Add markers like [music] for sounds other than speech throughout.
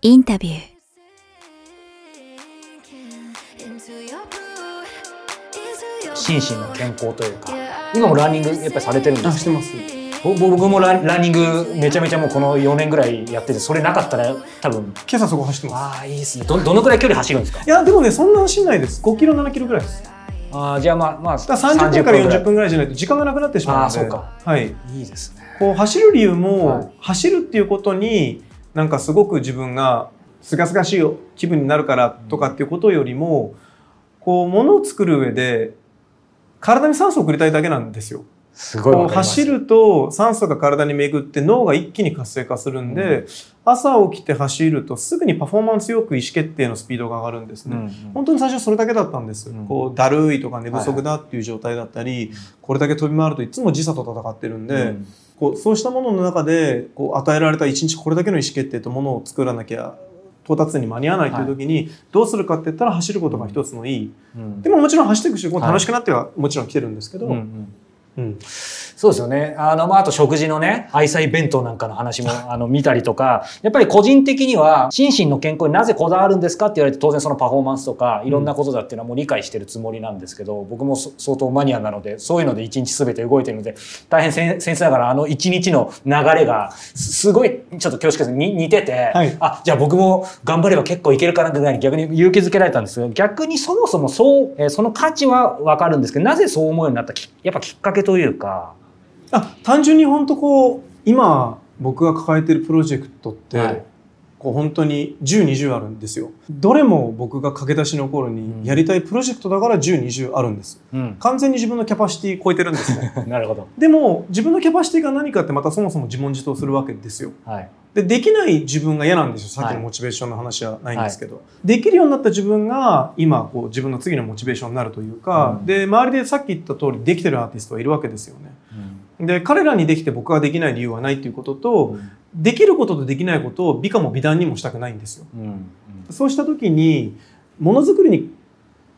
インタビュー。心身の健康というか今もランニングやっぱりされてるんですあしてます。ぼ僕もランランニングめちゃめちゃもうこの4年ぐらいやっててそれなかったら多分。今朝そこ走ってます。ああいいですね。どどのくらい距離走るんですか？いやでもねそんな走んないです。5キロ7キロぐらいです。ああじゃあまあまあら30分からぐらい40分ぐらいじゃないと時間がなくなってしまうので。あーそうか。はい。いいですね。こう走る理由も、はい。走るっていうことになんかすごく自分がすがすがしい気分になるからとかっていうことよりもこう物を作る上で体に酸素を送りたいだけなんですよ。すごい走ると酸素が体に巡って脳が一気に活性化するんで、朝起きて走るとすぐにパフォーマンスよく意思決定のスピードが上がるんですね。うんうん。本当に最初それだけだったんです、うん。こうだるいとか寝不足だっていう状態だったり、これだけ飛び回るといつも時差と戦ってるんで、うんこうそうしたものの中でこう与えられた一日これだけの意思決定とものを作らなきゃ到達に間に合わないという時にどうするかって言ったら走ることが一つのいい、うん。でももちろん走っていくし楽しくなってはもちろん来てるんですけど、うんうんうん。そうですよね。あの、まあ、あと食事のね、愛妻弁当なんかの話も、[laughs] あの、見たりとか、やっぱり個人的には、心身の健康になぜこだわるんですかって言われて、当然そのパフォーマンスとか、いろんなことだっていうのはもう理解してるつもりなんですけど、僕もそ相当マニアなので、そういうので一日すべて動いてるので、大変先生ながら、あの一日の流れが、すすごい、ちょっと恐縮です。に似てて、はい。あ、じゃあ僕も頑張れば結構いけるかなぐらいに逆に勇気づけられたんですけど、逆にそもそもそう、えーその価値はわかるんですけど、なぜそう思うようになったき、やっぱきっかけというか、あ単純に本当こう今僕が抱えてるプロジェクトって、はい。こう本当に1020あるんですよ。どれも僕が駆け出しの頃うん。にやりたいプロジェクトだから1020あるんです。うん。完全に自分のキャパシティ超えてるんですね。[laughs] なるほど。でも自分のキャパシティが何かってまたそもそも自問自答するわけですよ。はい。でできない自分が嫌なんですよ。さっきはいのモチベーションの話はないんですけど、できるようになった自分が今こう自分の次のモチベーションになるというか、うん。で周りでさっき言った通りできてるアーティストはいるわけですよね。で彼らにできて僕ができない理由はないということと、できることとできないことを美化も美談にもしたくないんですよ。うん。うん。そうした時にものづくりに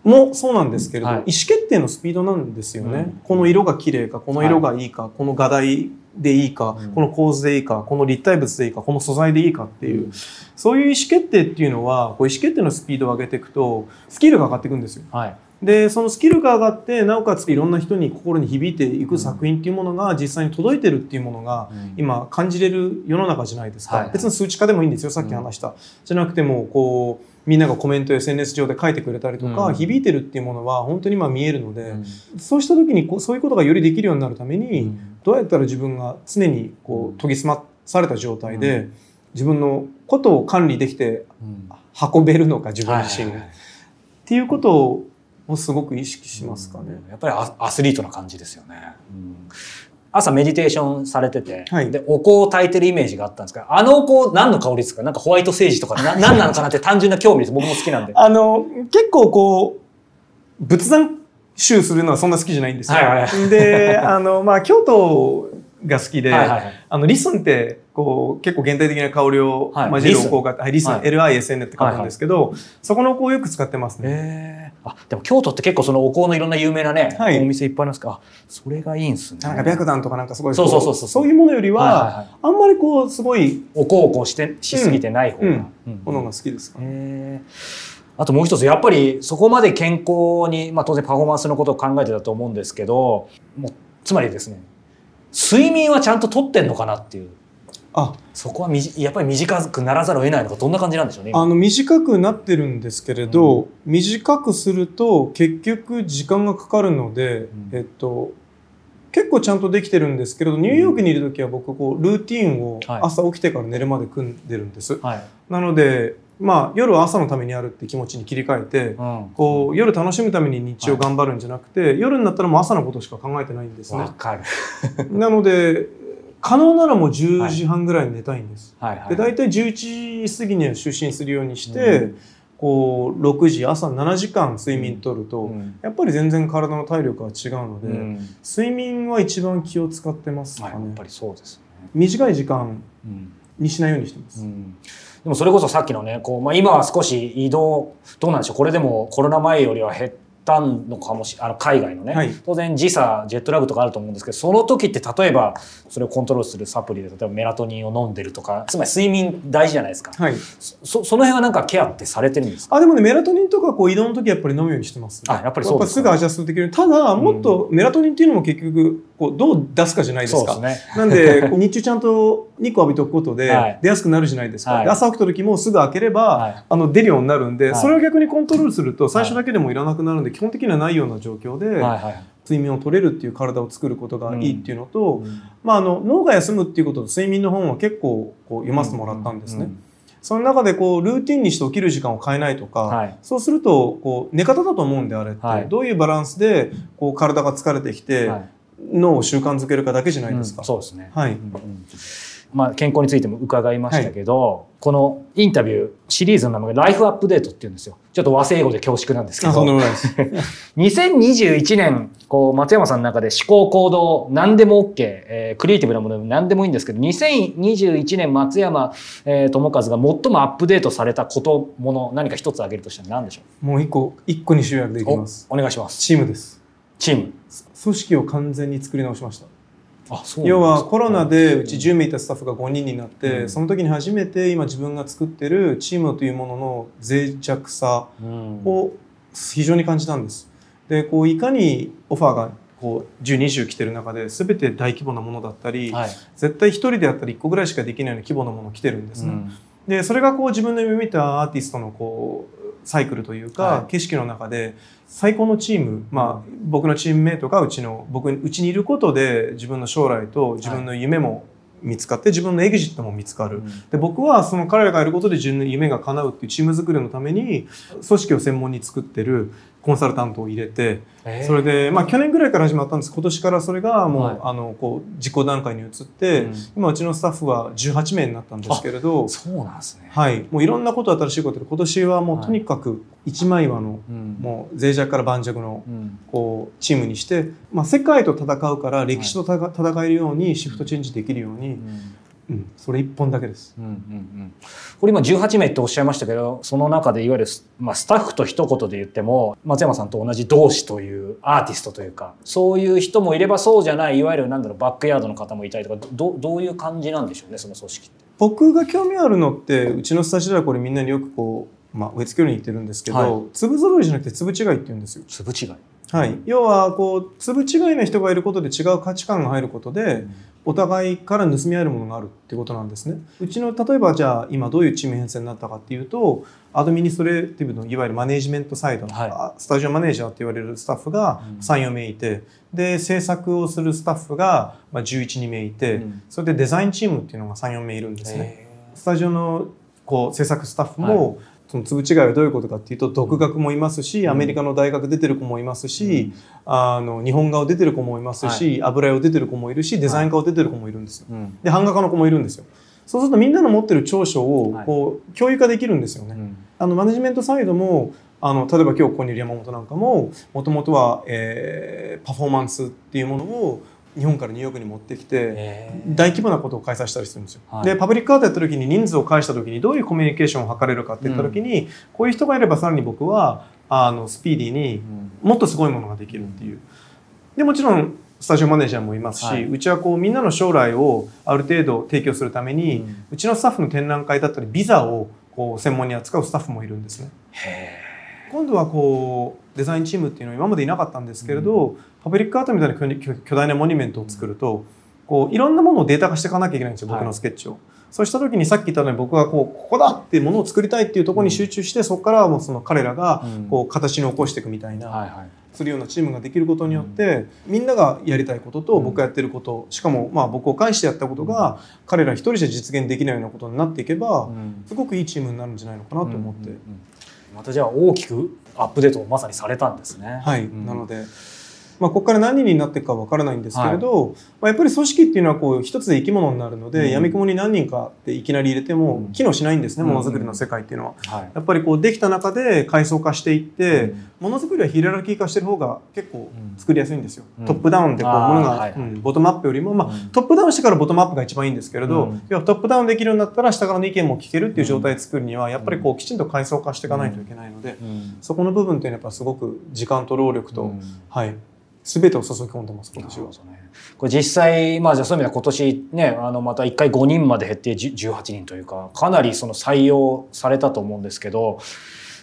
もそうなんですけれど、はい。意思決定のスピードなんですよね、うん。この色が綺麗かこの色がいいか、この画題でいいか、うん。この構図でいいかこの立体物でいいかこの素材でいいかっていう、そういう意思決定っていうのはこう意思決定のスピードを上げていくとスキルが上がっていくんですよ。はい。でそのスキルが上がってなおかついろんな人に心に響いていく作品っていうものが実際に届いてるっていうものが今感じれる世の中じゃないですか、はい。別に数値化でもいいんですよさっき話した、じゃなくてもこうみんながコメント SNS 上で書いてくれたりとか、うん。響いてるっていうものは本当に今見えるので、そうした時にこうそういうことがよりできるようになるために、どうやったら自分が常にこう研ぎ澄まされた状態で、う自分のことを管理できて運べるのか自分自身っていうことをすごく意識しますかね。やっぱりアアスリートな感じですよね。朝メディテーションされてて、はい。で、お香を炊いてるイメージがあったんですが、あのお香何の香りですか？なんかホワイトセージとか、[laughs] な何なのかなって単純な興味です。僕も好きなんで。あの結構こう仏壇集するのはそんな好きじゃないんですよ。はいはいはであの、まあ、京都が好きで、はいはいはい。あのリスンってこう結構現代的な香りをはい。混じるお香があって、はい、リスン、はい。LISN って書くんですけど、そこのお香をよく使ってますね。あ、でも京都って結構そのお香のいろんな有名なね、はい。お店いっぱいありますか？それがいいんすね。なんか白檀とかなんかすごいそうそうそうこそう。そういうものよりは、はいはいはい。あんまりこうすごいお香をこうして、しすぎてない方が。うんうん。ものが好きですか、へーあともう一つ、やっぱりそこまで健康に、まあ当然パフォーマンスのことを考えてたと思うんですけど、もうつまりですね、睡眠はちゃんととってんのかなっていう。あそこはみじやっぱり短くならざるを得ないのか、どんな感じなんでしょうね。今あの短くなってるんですけれど、短くすると結局時間がかかるので、うんえっと結構ちゃんとできてるんですけれどニューヨークにいる時は僕こうルーティンをはい朝起きてから寝るまで組んでるんです、はい。なのでまあ夜は朝のためにあるって気持ちに切り替えて、うん。こう夜楽しむために日中頑張るんじゃなくて、夜になったらもう朝のことしか考えてないんですね。わかる。[laughs] [laughs] なので可能ならもう10時半ぐらいに寝たいんです、はい。はい。で大体11時過ぎには就寝するようにして、うん。こう6時朝7時間睡眠とると、うん。やっぱり全然体の体力が違うので、うん。睡眠は一番気を使ってますかはい、やね、っぱりそうですね。短い時間うん。にしないようにしてます、うんでもそれこそさっきのねこう、まあ、今は少し移動どうなんでしょうこれでもコロナ前よりは減ったのかもしあの海外のね、はい。当然時差ジェットラグとかあると思うんですけどその時って例えばそれをコントロールするサプリで例えばメラトニンを飲んでるとかつまり睡眠大事じゃないですか。はい。そその辺はなんかケアってされてるんですか？あ、でもね、メラトニンとかこう移動の時やっぱり飲むようにしてます、あやっぱりそうですかすぐアジャストできる。ただ、もっとメラトニンっていうのも結局、こうどう出すかじゃないですか。すね。なんで、こう日中ちゃんと日光浴びておくことではい。出やすくなるじゃないですか。はい。で朝起きた時もすぐ開ければ、はい。あの出るようになるんで、はい。それを逆にコントロールすると最初だけでもいらなくなるんで、基本的にはないような状況で、睡眠を取れるっていう体を作ることがいいっていうのと、うん。まあ、あの脳が休むっていうことと睡眠の本は結構こう読ませてもらったんですね。うん。その中でこうルーティンにして起きる時間を変えないとか、はい。そうするとこう寝方だと思うんであれって、はい。どういうバランスでこう体が疲れてきて、はい脳を習慣づけるかだけじゃないですか。うんそうですね。はい、うんうん。まあ、健康についても伺いましたけど、このインタビューシリーズの名前が「ライフアップデート」っていうんですよ。ちょっと和製英語で恐縮なんですけど。もないです。[laughs] 2021年こう松山さんの中で思考行動何でも OK、えークリエイティブなものでも何でもいいんですけど2021年松山、えー智和が最もアップデートされたこともの何か一つ挙げるとしたら何でしょもう一個一個に集約できうます。おお願いします。チームです。チーム組織を完全に作り直しました。あそう要はコロナでううんち10名いたスタッフが5人になって、うんその時に初めて今自分が作ってるチームというものの脆弱さうんを非常に感じたんです。でこういかにオファーがこう1020来てる中で全て大規模なものだったり、はい絶対1人であったら1個ぐらいしかできないような規模のもの来てるんですね。うんでそれがこう自分の夢見たアーティストのこうサイクルというか、はい景色の中で最高のチーム、まあ、僕のチームメイトがうちの僕うちにいることで自分の将来と自分の夢も見つかって自分のエグジットも見つかる。で僕はその彼らがいることで自分の夢が叶うっていうチーム作りのために組織を専門に作ってるコンサルタントを入れてえー。それで、まあ、去年ぐらいから始まったんです。今年からそれがもう、はいあのこう実行段階に移って、うん。今うちのスタッフは18名になったんですけれどそうなんですね。はい、もういろんなこと新しいことで今年はもうはい。とにかく一枚岩の、うん。もう脆弱から盤石のうん。こうチームにして、まあ、世界と戦うから歴史と戦えるようにシフトチェンジできるように、うんうん、それ一本だけです。うんうんうんこれ今18名っておっしゃいましたけどその中でいわゆるス,、まあ、スタッフと一言で言っても松山さんと同じ同志というアーティストというかそういう人もいればそうじゃないいわゆるなんだろうバックヤードの方もいたりとかどどういう感じなんでしょうねその組織って。僕が興味あるのってうちのスタジオではこれみんなによくこう、まあ、植え付けるに言ってるんですけど、はい粒揃いじゃなくて粒違いって言うんですよ。粒違い。はい、要はこう粒違いの人がいることで違う価値観が入ることでお互いから盗み合えるものがあるってことなんですね。うちの例えばじゃあ今どういうチーム編成になったかっていうと administrative のいわゆるマネージメントサイド、はい。あスタジオマネージャーって言われるスタッフがうん。34名いてで制作をするスタッフがまあ112名いて、うん。それでデザインチームっていうのが34名いるんですね。へスタジオのこう制作スタッフも、その粒違いはどういうことかっていうと独学もいますし、うん。アメリカの大学出てる子もいますし、あの日本画を出てる子もいますし、油絵を出てる子もいるしデザイン科を出てる子もいるんですよ。で版画家の子もいるんですよ。そうするとみんなの持ってる長所をはい。こう共有化できるんですよね。うん。あのマネジメントサイドもあの例えば今日ここにいる山本なんかももともとは、えーパフォーマンスっていうものを日本からニューヨークに持ってきて、大規模なことを開催したりするんですよ。はい。でパブリックアートやった時に人数を返した時にどういうコミュニケーションを図れるかって言った時に、こういう人がいればさらに僕はあのスピーディーにもっとすごいものができるっていう。でもちろんスタジオマネージャーもいますし、はい。うちはこうみんなの将来をある程度提供するために、ううんちのスタッフの展覧会だったりビザをこう専門に扱うスタッフもいるんですね。へ今度はこうデザインチームっていうのは今までいなかったんですけれど、パブリックアートみたいな巨大なモニュメントを作るとこういろんなものをデータ化していかなきゃいけないんですよ僕のスケッチを。そうした時にさっき言ったように僕がこうここだっていうものを作りたいっていうところに集中して、そこからはもうその彼らがうん。こう形に起こしていくみたいな、はいはい。するようなチームができることによって、みんながやりたいこととうん。僕がやってることしかもまあ僕を介してやったことが彼ら一人じゃ実現できないようなことになっていけば、うん。すごくいいチームになるんじゃないのかなと思って。うんうんうんまたじゃあ大きくアップデートをまさにされたんですね。はい、うんなのでまあ、ここから何人になっていくかわからないんですけれど、まあ、やっぱり組織っていうのはこう一つで生き物になるので、うん。闇雲に何人かっていきなり入れてもうん。機能しないんですね、うん。ものづくりの世界っていうのは。はい。やっぱりこうできた中で階層化していって、うん。ものづくりはヒエラルキー化してる方が結構うん作りやすいんですよ。うん。トップダウンでこうものが、はいはい。うんボトムアップよりも、まあうん。トップダウンしてからボトムアップが一番いいんですけれど、うん。要はトップダウンできるようになったら下からの意見も聞けるっていう状態を作るにはやっぱりこうきちんと階層化していかないといけないので、うん。そこの部分っていうのはやっぱすごく時間と労力と、うん。はい全てを注ぎ込んでます今年は。これ実際、まあじゃあそういう意味では今年ね、あのまた1回5人まで減って10 18人というか、かなりその採用されたと思うんですけど、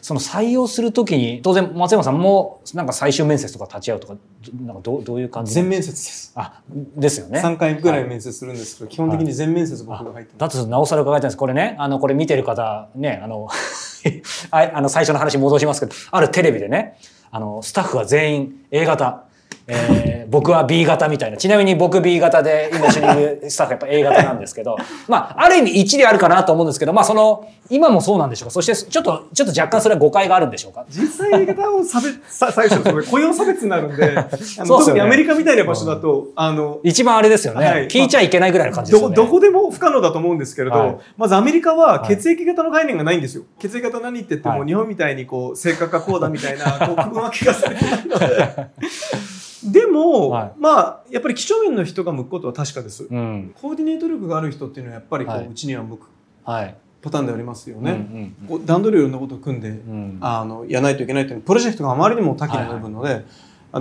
その採用するときに、当然松山さんもなんか最終面接とか立ち会うとか、どなんかどうどういう感じ全面接です。あ、ですよね。3回ぐらい面接する。んですけど、基本的に全面接僕が入ってます。だとなおさら伺いたいんです。これね、あの、これ見てる方、ね、あの、[laughs] ああの、最初の話戻しますけど、あるテレビでね、あの、スタッフは全員 A 型、えー僕は B 型みたいな。ちなみに僕 B 型で今一緒にいるスタッフやっぱ A 型なんですけど、[laughs] まあ、ある意味一理あるかなと思うんですけど、まあ、その、今もそうなんでしょうか。そして、ちょっと、ちょっと若干それは誤解があるんでしょうか。実際言い方を差別、さ最初雇用差別になるんで、[laughs] あのそうですよね特にアメリカみたいな場所だと、あの、一番あれですよね。はい聞いちゃいけないぐらいの感じですよど、ね。どこでも不可能だと思うんですけれど、はいまずアメリカははい血液型の概念がないんですよ。血液型何って言っても、はい日本みたいにこう、性格がこうだみたいな、こう、区分分けがされてないので。[laughs] でも、はい。まあ、やっぱり几帳面の人が向くことは確かです。うん。コーディネート力がある人っていうのはやっぱりこう、はい。うちには向くはい。パターンでありますよね。うんこう段取りをいろんなことを組んで、うん。うんあのやらないといけないというプロジェクトがあまりにも多岐に及ぶので、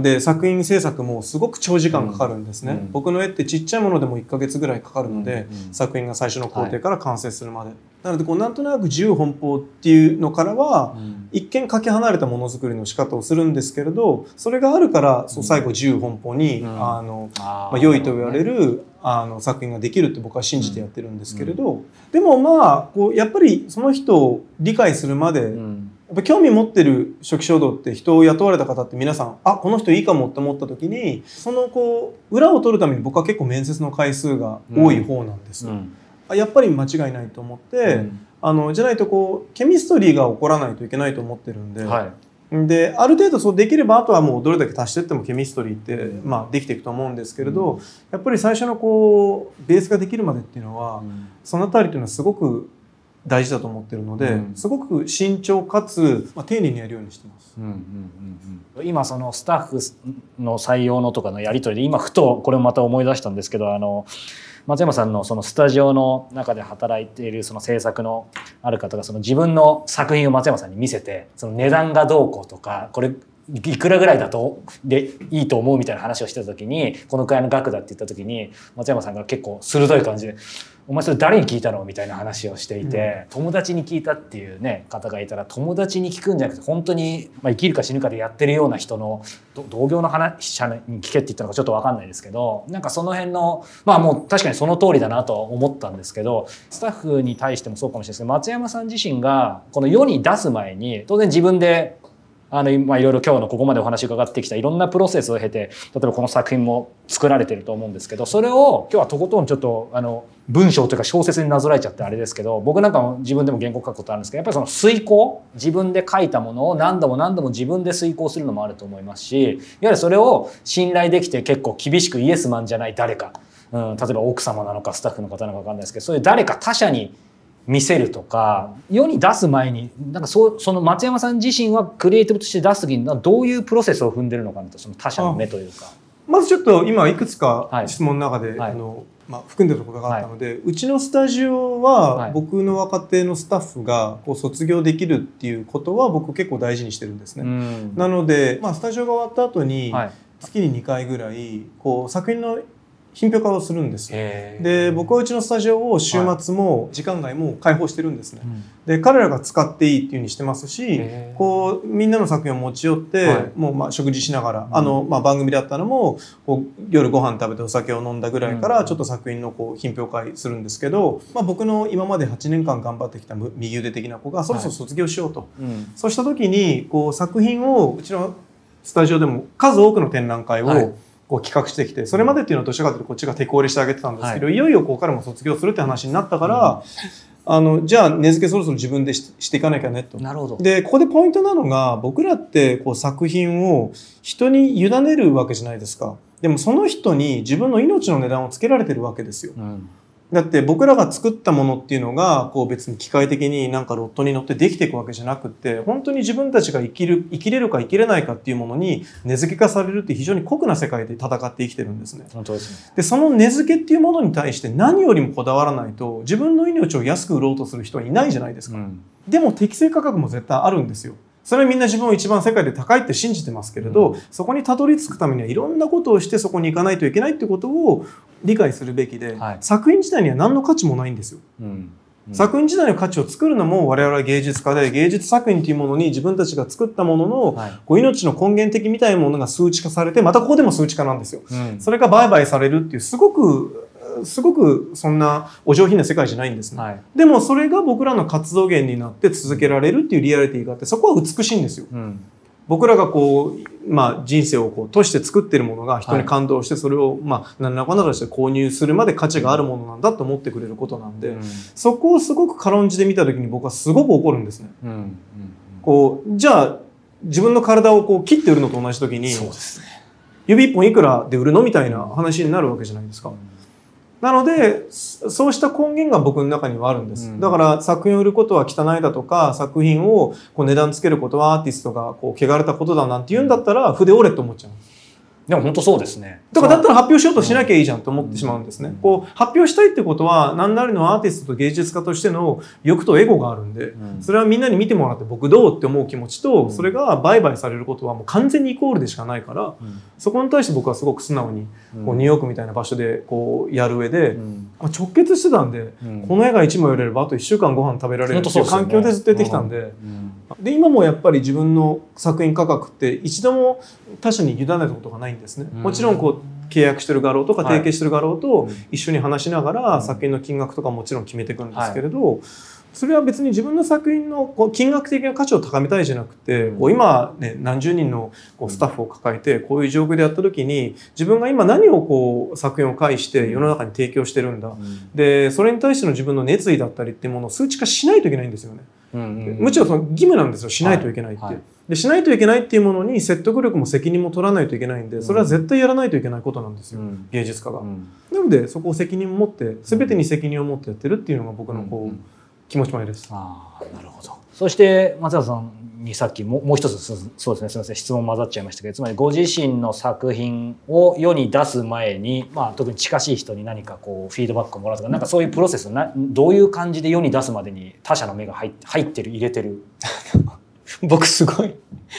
で作品制作もすごく長時間かかるんですね、うん。僕の絵ってちっちゃいものでも1ヶ月ぐらいかかるので、うんうん。作品が最初の工程から完成するまで、なのでこうなんとなく自由奔放っていうのからは、うん。一見かけ離れたものづくりの仕方をするんですけれどそれがあるからそう最後自由奔放に、うん。あのまあ、良いと言われるあの作品ができるって僕は信じてやってるんですけれど、でもまあこうやっぱりその人を理解するまで、うん。やっぱ興味持ってる初期衝動って人を雇われた方って皆さんあこの人いいかもって思った時にそのこう裏を取るために僕は結構面接の回数が多い方なんです、うん。あやっぱり間違いないと思って、うん。あのじゃないとこうケミストリーが起こらないといけないと思ってるんで、はい。である程度そうできればあとはもうどれだけ足していってもケミストリーって、まあ、できていくと思うんですけれど、やっぱり最初のこうベースができるまでっていうのは、そのあたりっていうのはすごく大事だと思ってるので、うん。すごく慎重かつ、まあ、丁寧にやるようにしてます。うんうんうんうん。今そのスタッフの採用のとかのやり取りで今ふとこれをまた思い出したんですけどあの松山さんのそのスタジオの中で働いているその制作のある方がその自分の作品を松山さんに見せてその値段がどうこうとかこれいくらぐらいだとでいいと思うみたいな話をしてた時にこのくらいの額だって言った時に松山さんが結構鋭い感じで「お前それ誰に聞いたの?」みたいな話をしていて、友達に聞いたっていうね方がいたら友達に聞くんじゃなくて本当に、まあ、生きるか死ぬかでやってるような人のど同業の話者に聞けって言ったのかちょっと分かんないですけどなんかその辺のまあもう確かにその通りだなとは思ったんですけどスタッフに対してもそうかもしれないですけど松山さん自身がこの世に出す前に当然自分であのまあいろいろ今日のここまでお話伺ってきたいろんなプロセスを経て例えばこの作品も作られてると思うんですけどそれを今日はとことんちょっとあの文章というか小説になぞらえちゃってあれですけど僕なんかも自分でも原稿書くことあるんですけどやっぱりその遂行自分で書いたものを何度も何度も自分で遂行するのもあると思いますしいわゆるそれを信頼できて結構厳しくイエスマンじゃない誰か、うん、例えば奥様なのかスタッフの方なのか分かんないですけどそういう誰か他者に見せるとか世に出す前になんかそその松山さん自身はクリエイティブとして出す時にどういうプロセスを踏んでるのかなとその他者の目というか。まずちょっと今いくつかはい。質問の中で、はい。あのまあ、含んでるところがあったので、うちのスタジオは、はい。僕の若手のスタッフがこう卒業できるっていうことは僕結構大事にしてるんですね。うん。なので、まあ、スタジオが終わった後に、はい。月に2回ぐらいこう作品の品評会をするんです。で僕はうちのスタジオを週末も時間外も開放してるんですね。うん。で彼らが使っていいっていうふうにしてますしこうみんなの作品を持ち寄って、はい。もうまあ食事しながら、うん。あのまあ、番組だったのもこう夜ご飯食べてお酒を飲んだぐらいかうん。らちょっと作品のこう品評会するんですけど、まあ、僕の今まで8年間頑張ってきたむ右腕的な子がそろそろ卒業しようと、うん。そうした時にこう作品をうちのスタジオでも数多くの展覧会を、はいこう企画してきてそれまでっていうのはどちらかというとこっちが手こ入れしてあげてたんですけど、い、よいよこう彼も卒業するって話になったから、あのじゃあ根付けそろそろ自分でししていかなきゃねと。なるほど。でここでポイントなのが僕らってこう作品を人に委ねるわけじゃないですか。でもその人に自分の命の値段をつけられてるわけですよ。うんだって僕らが作ったものっていうのがこう別に機械的になんかロットに乗ってできていくわけじゃなくって本当に自分たちが生きる生きれるか生きれないかっていうものに根付け化されるって非常に酷な世界で戦って生きてるんですね。本当ですね。でその根付けっていうものに対して何よりもこだわらないと自分の命を安く売ろうとする人はいないじゃないですか。うんでも適正価格も絶対あるんですよ。それはみんな自分を一番世界で高いって信じてますけれど、うんそこにたどり着くためにはいろんなことをしてそこに行かないといけないってことを理解するべきで、はい作品自体には何の価値もないんですよ。うんうん作品自体の価値を作るのも我々は芸術家で芸術作品というものに自分たちが作ったものの、はいこう命の根源的みたいなものが数値化されてまたここでも数値化なんですよ。うんそれが売買されるっていうすごくすごくそんなお上品な世界じゃないんですね。はいでもそれが僕らの活動源になって続けられるっていうリアリティがあってそこは美しいんですよ。うん僕らがこう、まあ、人生をこうとして作ってるものが人に感動してそれを、まあ、何らかならして購入するまで価値があるものなんだと思ってくれることなんで、うんそこをすごく軽んじて見た時に僕はすごく怒るんですね。うんうんこうじゃあ自分の体をこう切って売るのと同じ時にそうですね。指一本いくらで売るのみたいな話になるわけじゃないですか。なのでそそうした根源が僕の中にはあるんです、うん。だから作品を売ることは汚いだとか作品をこう値段つけることはアーティストがこう汚れたことだなんて言うんだったら筆折れって思っちゃうでも本当そうですね。だからだったら発表しようとしなきゃいいじゃんと思ってしまうんですね、うん。こう発表したいってことは何なりのアーティストと芸術家としての欲とエゴがあるんで、うん。それはみんなに見てもらって僕どうって思う気持ちと、うん。それが売買されることはもう完全にイコールでしかないからうん。そこに対して僕はすごく素直にこうニューヨークみたいな場所でこうやる上で、うん。まあ直結してたんで、うん。この絵が1枚売れればあと1週間ご飯食べられるっていう環境でずっとやってきたんでうん。で今もやっぱり自分の作品価格って一度も他者に委ねたことがないんですね。うん。もちろんこう契約してる画廊とかはい。提携してる画廊とうん。一緒に話しながうん。ら作品の金額とかもちろん決めていくんですけれど、それは別に自分の作品のこう金額的な価値を高めたいじゃなくて、うん。こう今、ね、何十人のこうスタッフを抱えてこういう状況でやった時に自分が今何をこう作品を介して世の中に提供してるんだ、うん。でそれに対しての自分の熱意だったりっていうものを数値化しないといけないんですよね。うんうん。むしろその義務なんですよ。しないといけないっていう、はい。はい。でしないといけないっていうものに説得力も責任も取らないといけないんでそれは絶対やらないといけないことなんですよ、うん。芸術家が、うん。なのでそこを責任を持って全てに責任を持ってやってるっていうのが僕のこう、うん。気持ち前です。ああなるほど。そして松原さんにさっきももう一つそうですねすみません質問混ざっちゃいましたけどつまりご自身の作品を世に出す前に、まあ、特に近しい人に何かこうフィードバックをもらうとかなんかそういうプロセスなどういう感じで世に出すまでに他者の目が入って入ってる入れてる？[laughs] [laughs] 僕すごい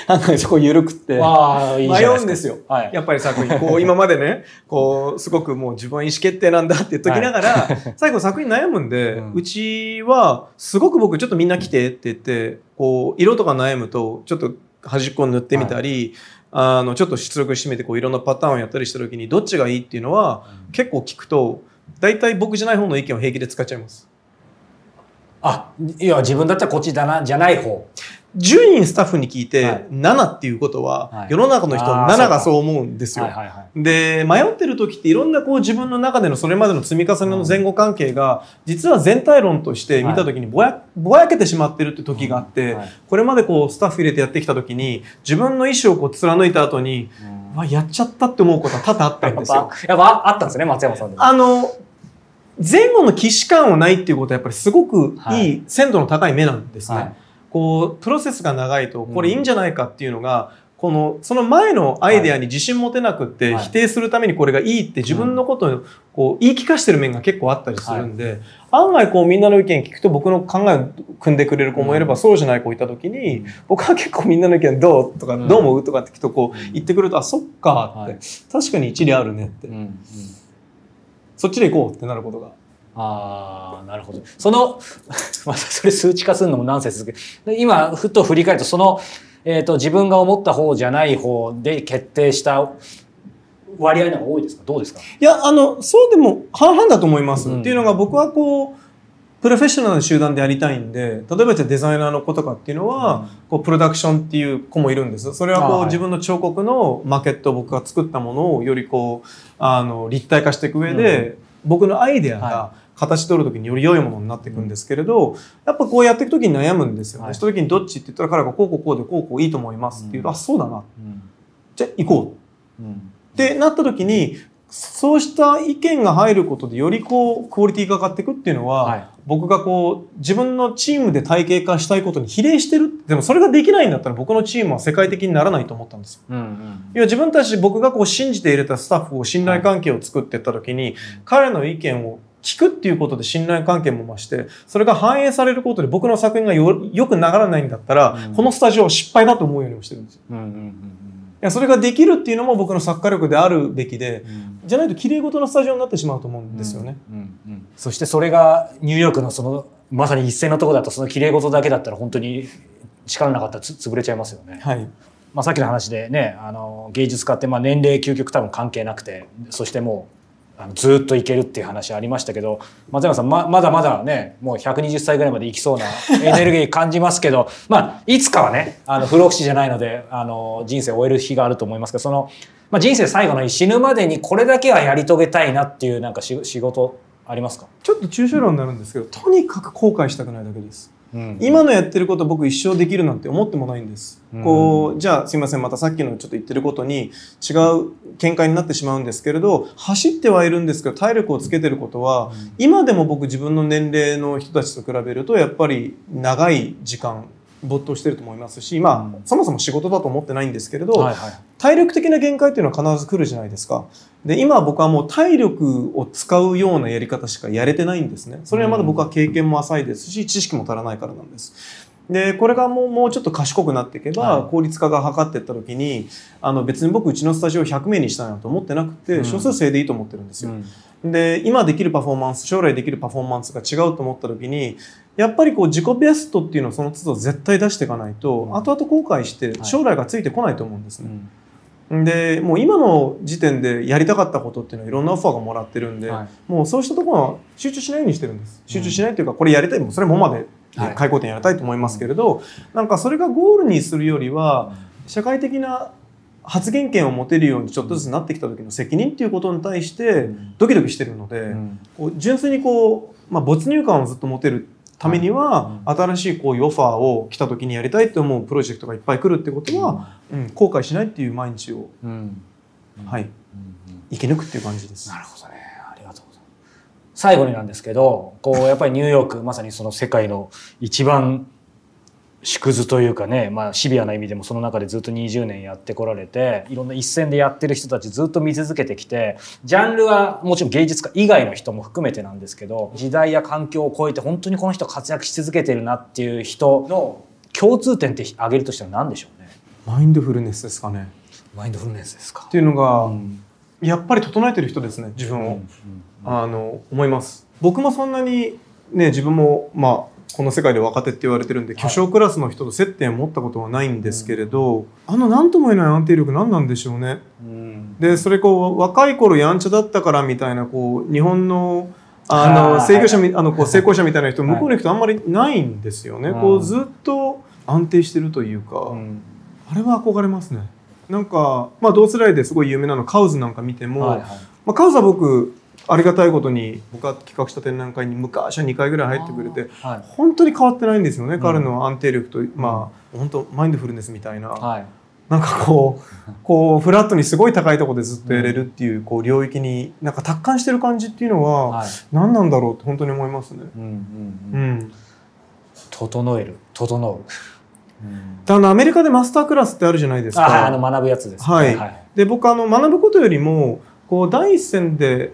案外そこ緩くって。迷うんですよ。はい。やっぱり作品こう [laughs] 今までねこうすごくもう自分は意思決定なんだって言っときながら、[laughs] 最後作品悩むんで、ううんちはすごく僕ちょっとみんな来てって言ってこう色とか悩むとちょっと端っこを塗ってみたり、あのちょっと出力してみてこういろんなパターンをやったりした時にどっちがいいっていうのは結構聞くと大体僕じゃない方の意見を平気で使っちゃいます。あいや自分だったらこっちだなじゃない方10人スタッフに聞いてはい。7っていうことは、はい。世の中の人あー7がそう思うんですよ。で迷ってる時っていろんなこう自分の中でのそれまでの積み重ねの前後関係が実は全体論として見た時にぼや,、ぼやけてしまってるって時があって、はい。これまでこうスタッフ入れてやってきた時に自分の意思をこう貫いた後にやっちゃったって思うことは多々あったんですよ。やっぱあったんですね松山さんあの前後の既視感をないっていうことはやっぱりすごくいい鮮度の高い目なんですね。はいこうプロセスが長いとこれいいんじゃないかっていうのが、このその前のアイデアに自信持てなくって、はい。否定するためにこれがいいって自分のことをこう言い聞かしてる面が結構あったりするんで、案外こうみんなの意見聞くと僕の考えを組んでくれる子もいれば、うん。そうじゃない子いた時に、僕は結構みんなの意見どうとか、うんどう思うとかって聞くとこううん言ってくると、あそっかって、はい。確かに一理あるねって、そっちで行こうってなることが。ああなるほど。その [laughs] またそれ数値化するのもナンセンスですけどで今ふと振り返るとその、えー、と自分が思った方じゃない方で決定した割合の方が多いですか？どうですか？いや、あの、そうでも半々だと思います。うん。っていうのが僕はこう、プロフェッショナルな集団でやりたいんで、例えばじゃあデザイナーの子とかっていうのは、こう、プロダクションっていう子もいるんです。それはこう、あはい。自分の彫刻のマーケットを僕が作ったものをよりこう、あの、立体化していく上で、僕のアイデアがは形取る時により良いものになっていくんですけれど、やっぱこうやっていく時に悩むんですよね。はい。した時にどっちって言ったら彼がこうこうこうでこうこういいと思いますって言うと、あそうだな。じゃあ行こう。ってなった時にそうした意見が入ることでよりこうクオリティが上がっていくっていうのは、はい。僕がこう自分のチームで体系化したいことに比例してるでもそれができないんだったら僕のチームは世界的にならないと思ったんですよ。うんうん。いや自分たち僕がこう信じて入れたスタッフを信頼関係を作っていった時に、彼の意見を聞くっていうことで信頼関係も増してそれが反映されることで僕の作品がよよくならないんだったら、うんこのスタジオは失敗だと思うようにもしてるんですよ。うんうんいやそれができるっていうのも僕の作家力であるべきでうんうんじゃないと綺麗事のスタジオになってしまうと思うんですよね。うんうんそしてそれがニューヨークのそのまさに一線のところだとその綺麗事だけだったら本当に力なかったらつ潰れちゃいますよね。はい、まあ、さっきの話でねあの芸術家ってまあ年齢究極多分関係なくてそしてもうずっといけるっていう話ありましたけど松山さんままだまだねもう120歳ぐらいまでいきそうな [laughs] エネルギー感じますけどまあいつかはねあの不老不死じゃないのであの人生を終える日があると思いますけどその、まあ、人生最後の日死ぬまでにこれだけはやり遂げたいなっていうなんかし仕事ありますか、ちょっと抽象論になるんですけどとにかく後悔したくないだけです。うん。今のやってること僕一生できるなんて思ってもないんです。うん。こうじゃあすいませんまたさっきのちょっと言ってることに違う見解になってしまうんですけれど走ってはいるんですけど体力をつけてることは今でも僕自分の年齢の人たちと比べるとやっぱり長い時間没頭してると思いますしまあ、うんそもそも仕事だと思ってないんですけれど、はいはい体力的な限界っていうのは必ず来るじゃないですか。で、今僕はもう体力を使うようなやり方しかやれてないんですね。それはまだ僕は経験も浅いですし、知識も足らないからなんです。で、これがもうもうちょっと賢くなっていけば、はい効率化が図っていった時に、あの別に僕うちのスタジオ100名にしたいなと思ってなくて、うん少数制でいいと思ってるんですよ。うんで今できるパフォーマンス将来できるパフォーマンスが違うと思った時にやっぱりこう自己ベストっていうのをその都度絶対出していかないと、うん。後々後悔してはい。将来がついてこないと思うんですね。うん。でもう今の時点でやりたかったことっていうのはいろんなオファーがもらってるんで、はい。もうそうしたところは集中しないようにしてるんです。集中しないというかこれやりたいもうそれもまではい。開口店やりたいと思いますけれど、なんかそれがゴールにするよりは社会的な発言権を持てるようにちょっとずつなってきた時の責任っていうことに対してドキドキしてるので、うん。こう純粋にこう、まあ、没入感をずっと持てるためには、新しいこういうオファーを来た時にやりたいと思うプロジェクトがいっぱい来るってことは、うん、後悔しないっていう毎日を、うん。はい、うん。生き抜くっていう感じです。なるほどね。ありがとうございます。最後になんですけど、こう、やっぱりニューヨーク、まさにその世界の一番縮図というかね、まあシビアな意味でもその中でずっと20年やってこられて、いろんな一線でやってる人たちずっと見続けてきて、ジャンルはもちろん芸術家以外の人も含めてなんですけど、時代や環境を超えて本当にこの人活躍し続けてるなっていう人の共通点って挙げるとしたら何でしょうね？マインドフルネスですかね。マインドフルネスですか？っ。ていうのが、うんやっぱり整えてる人ですね自分を、あの思います僕もそんなにね自分もまあこの世界で若手って言われてるんではい。巨匠クラスの人と接点を持ったことはないんですけれど、あの何とも言えない安定力何なんでしょうね。うん。でそれこう若い頃やんちゃだったからみたいなこう日本のあの成功者みあのこうはい。成功者みたいな人はい。向こうの人あんまりないんですよね、うん。こうずっと安定してるというか、うん。あれは憧れますね。なんかまあ同世代ですごい有名なのカウズなんか見ても、まあ、カウズは僕ありがたいことに僕が企画した展覧会に昔は2回ぐらい入ってくれてはい。本当に変わってないんですよね、ん。彼の安定力とまあ本当マインドフルネスみたいな、はい。なんかこう [laughs] こうフラットにすごい高いところでずっとやれるっていうこう領域になんか達観してる感じっていうのははい。何なんだろうって本当に思いますね。うんうんううん。ん、整える。整う、であのアメリカでマスタークラスってあるじゃないですか。ああの学ぶやつですね。はい。で僕あの学ぶことよりもこう第一線で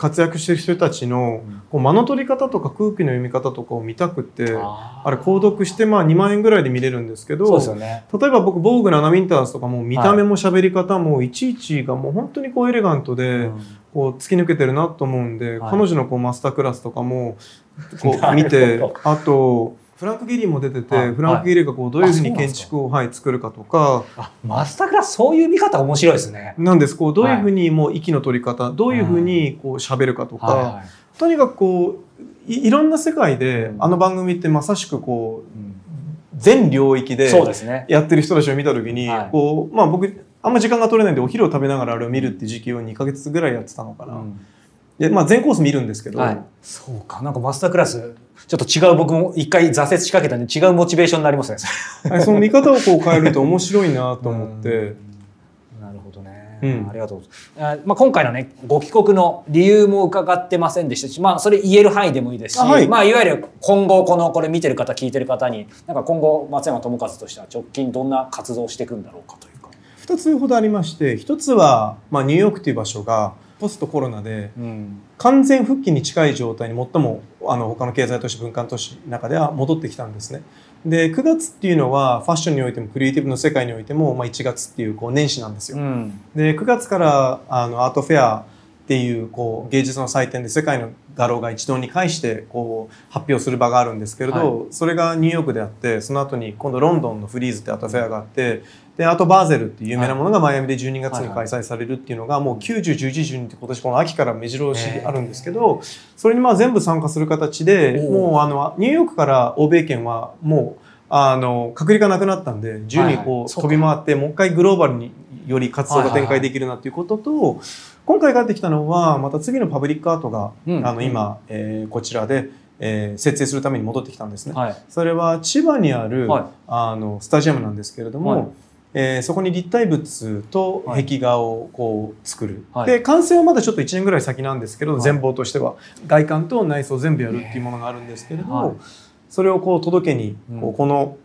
活躍してる人たちのうん。こう間の取り方とか空気の読み方とかを見たくてああれ購読してまあ2万円ぐらいで見れるんですけど例えば僕防具のアナ・ウィンターズとかも見た目も喋り方もい。ちいちがもう本当にこうエレガントで、うん。こう突き抜けてるなと思うんで、はい彼女のこうマスタークラスとかもこう [laughs] 見てあとフランク・ギリーも出てて、はい。フランク・ギリーがこうどういうふうに建築を、はい、作るかとか。あマスタークラスそういう見方面白いですね。なんです。こうどういうふうにもう息の取り方どういうふうにこう喋るかとか、はいはい。とにかくこういいろんな世界で、うん。あの番組ってまさしくこううん。全領域でそうですね。やってる人たちを見た時に、はい。こうまあ僕あんま時間が取れないんでお昼を食べながらあれを見るって時期を2ヶ月ぐらいやってたのかな。うん。でまあ、全コース見るんですけど、はい、そうか。なんかマスタークラスちょっと違う僕も一回挫折しかけたんで違うモチベーションになりますね。その見方をこう変えると面白いなと思って。なるほどね。うんありがとうございます。あまあ、今回のね、ご帰国の理由も伺ってませんでしたし、まあ、それ言える範囲でもいいですし、あはいまあ、いわゆる今後、この、これ見てる方、聞いてる方に、なんか今後、松山智和としては直近どんな活動をしていくんだろうかというか。2つほどありまして1つは、まあ、ニューヨークという場所がポストコロナでうん。完全復帰に近い状態に最もあの他の経済都市文化都市の中では戻ってきたんですね。で9月っていうのはファッションにおいてもクリエイティブの世界においても、まあ、1月っていうこう年始なんですよ。うん。で9月からあのアートフェアっていうこう芸術の祭典で世界の画廊が一堂に会してこう発表する場があるんですけれど、それがニューヨークであってその後に今度ロンドンのフリーズってアートフェアがあってであとバーゼルっていう有名なものがマイアミで12月に開催されるっていうのがもう901112って今年この秋から目白押しあるんですけどそれにまあ全部参加する形でおもうあのニューヨークから欧米圏はもうあの隔離がなくなったんで自由にこう飛び回ってもう一回グローバルにより活動が展開できるなっていうことと、今回帰ってきたのはまた次のパブリックアートが、うん。あの今、えーこちらで、えー設営するために戻ってきたんですね。はい。それは千葉にある、はい。あのスタジアムなんですけれども、はいえーそこに立体物とはい。壁画をこう作る、はい。で完成はまだちょっと1年ぐらい先なんですけど、はい。全貌としては外観と内装全部やるっていうものがあるんですけれど、はい。それをこう届けに、うん。こうこの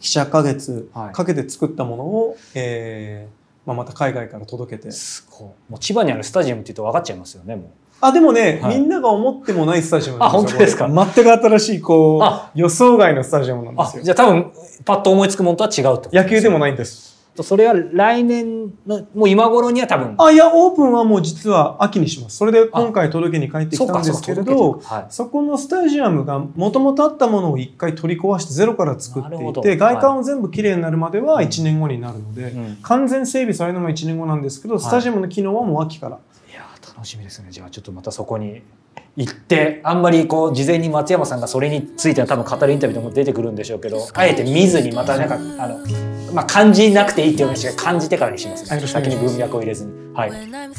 7ヶ月はい。かけて作ったものを、えーまあ、また海外から届けて。すごい。もう千葉にあるスタジアムって言うと分かっちゃいますよね、もう。あでもね、はい。みんなが思ってもないスタジアムなんですよあ本当ですか？これ。全く新しいこあ。う予想外のスタジアムなんであすよ。じゃあ多分パッと思いつくものとは違うってこと野球でもいないんです。それは来年のもう今頃には多分。あいやオープンはもう実は秋にします。それで今回届けに帰ってきたんですけれどはい。そこのスタジアムがもともとあったものを一回取り壊してゼロから作ってなるほど。いて外観を全部きれいになるまでは1年後になるので、うん。完全整備されるのは1年後なんですけどスタジアムの機能はもう秋から、楽しみですね。じゃあちょっとまたそこに行ってあんまりこう事前に松山さんがそれについては多分語るインタビューでも出てくるんでしょうけどあえて見ずにまたなんかあの、まあ、感じなくていいっていう話が感じてからにします、はいね、先に文脈を入れずに。はい。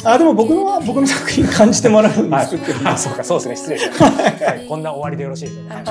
あでも僕のは僕の作品感じてもらうにはい作ってるんであそうかそうですね。失礼しました、はい、こんな終わりでよろしいでしょうか、はい、